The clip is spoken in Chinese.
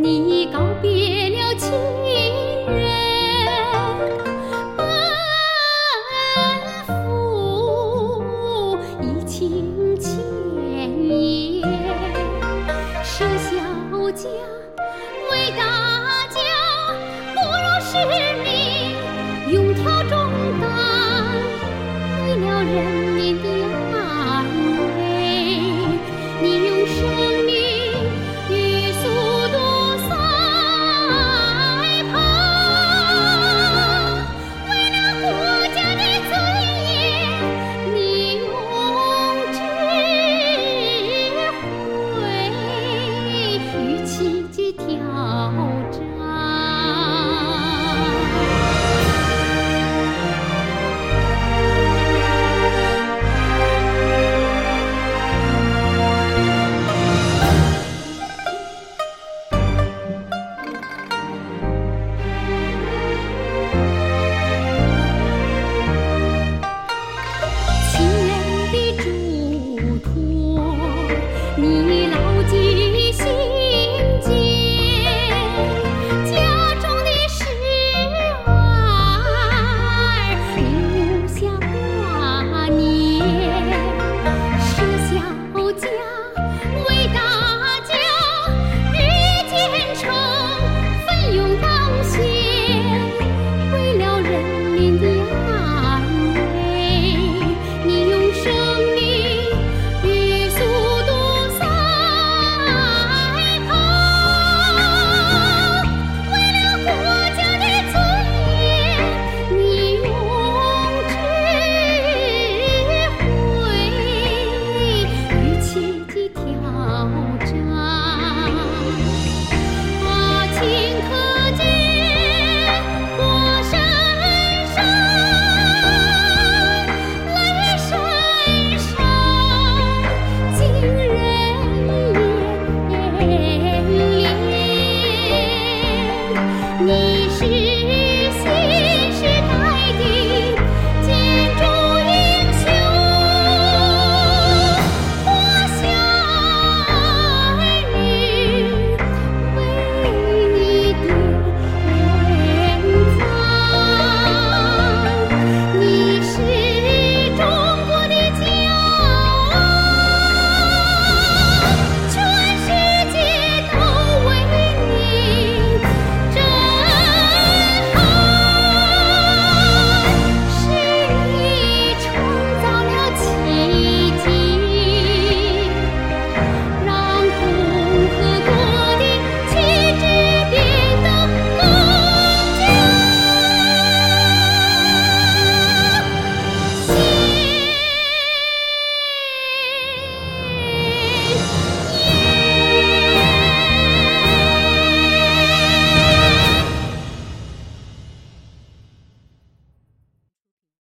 你告别了亲人奔赴疫情前夜舍小家。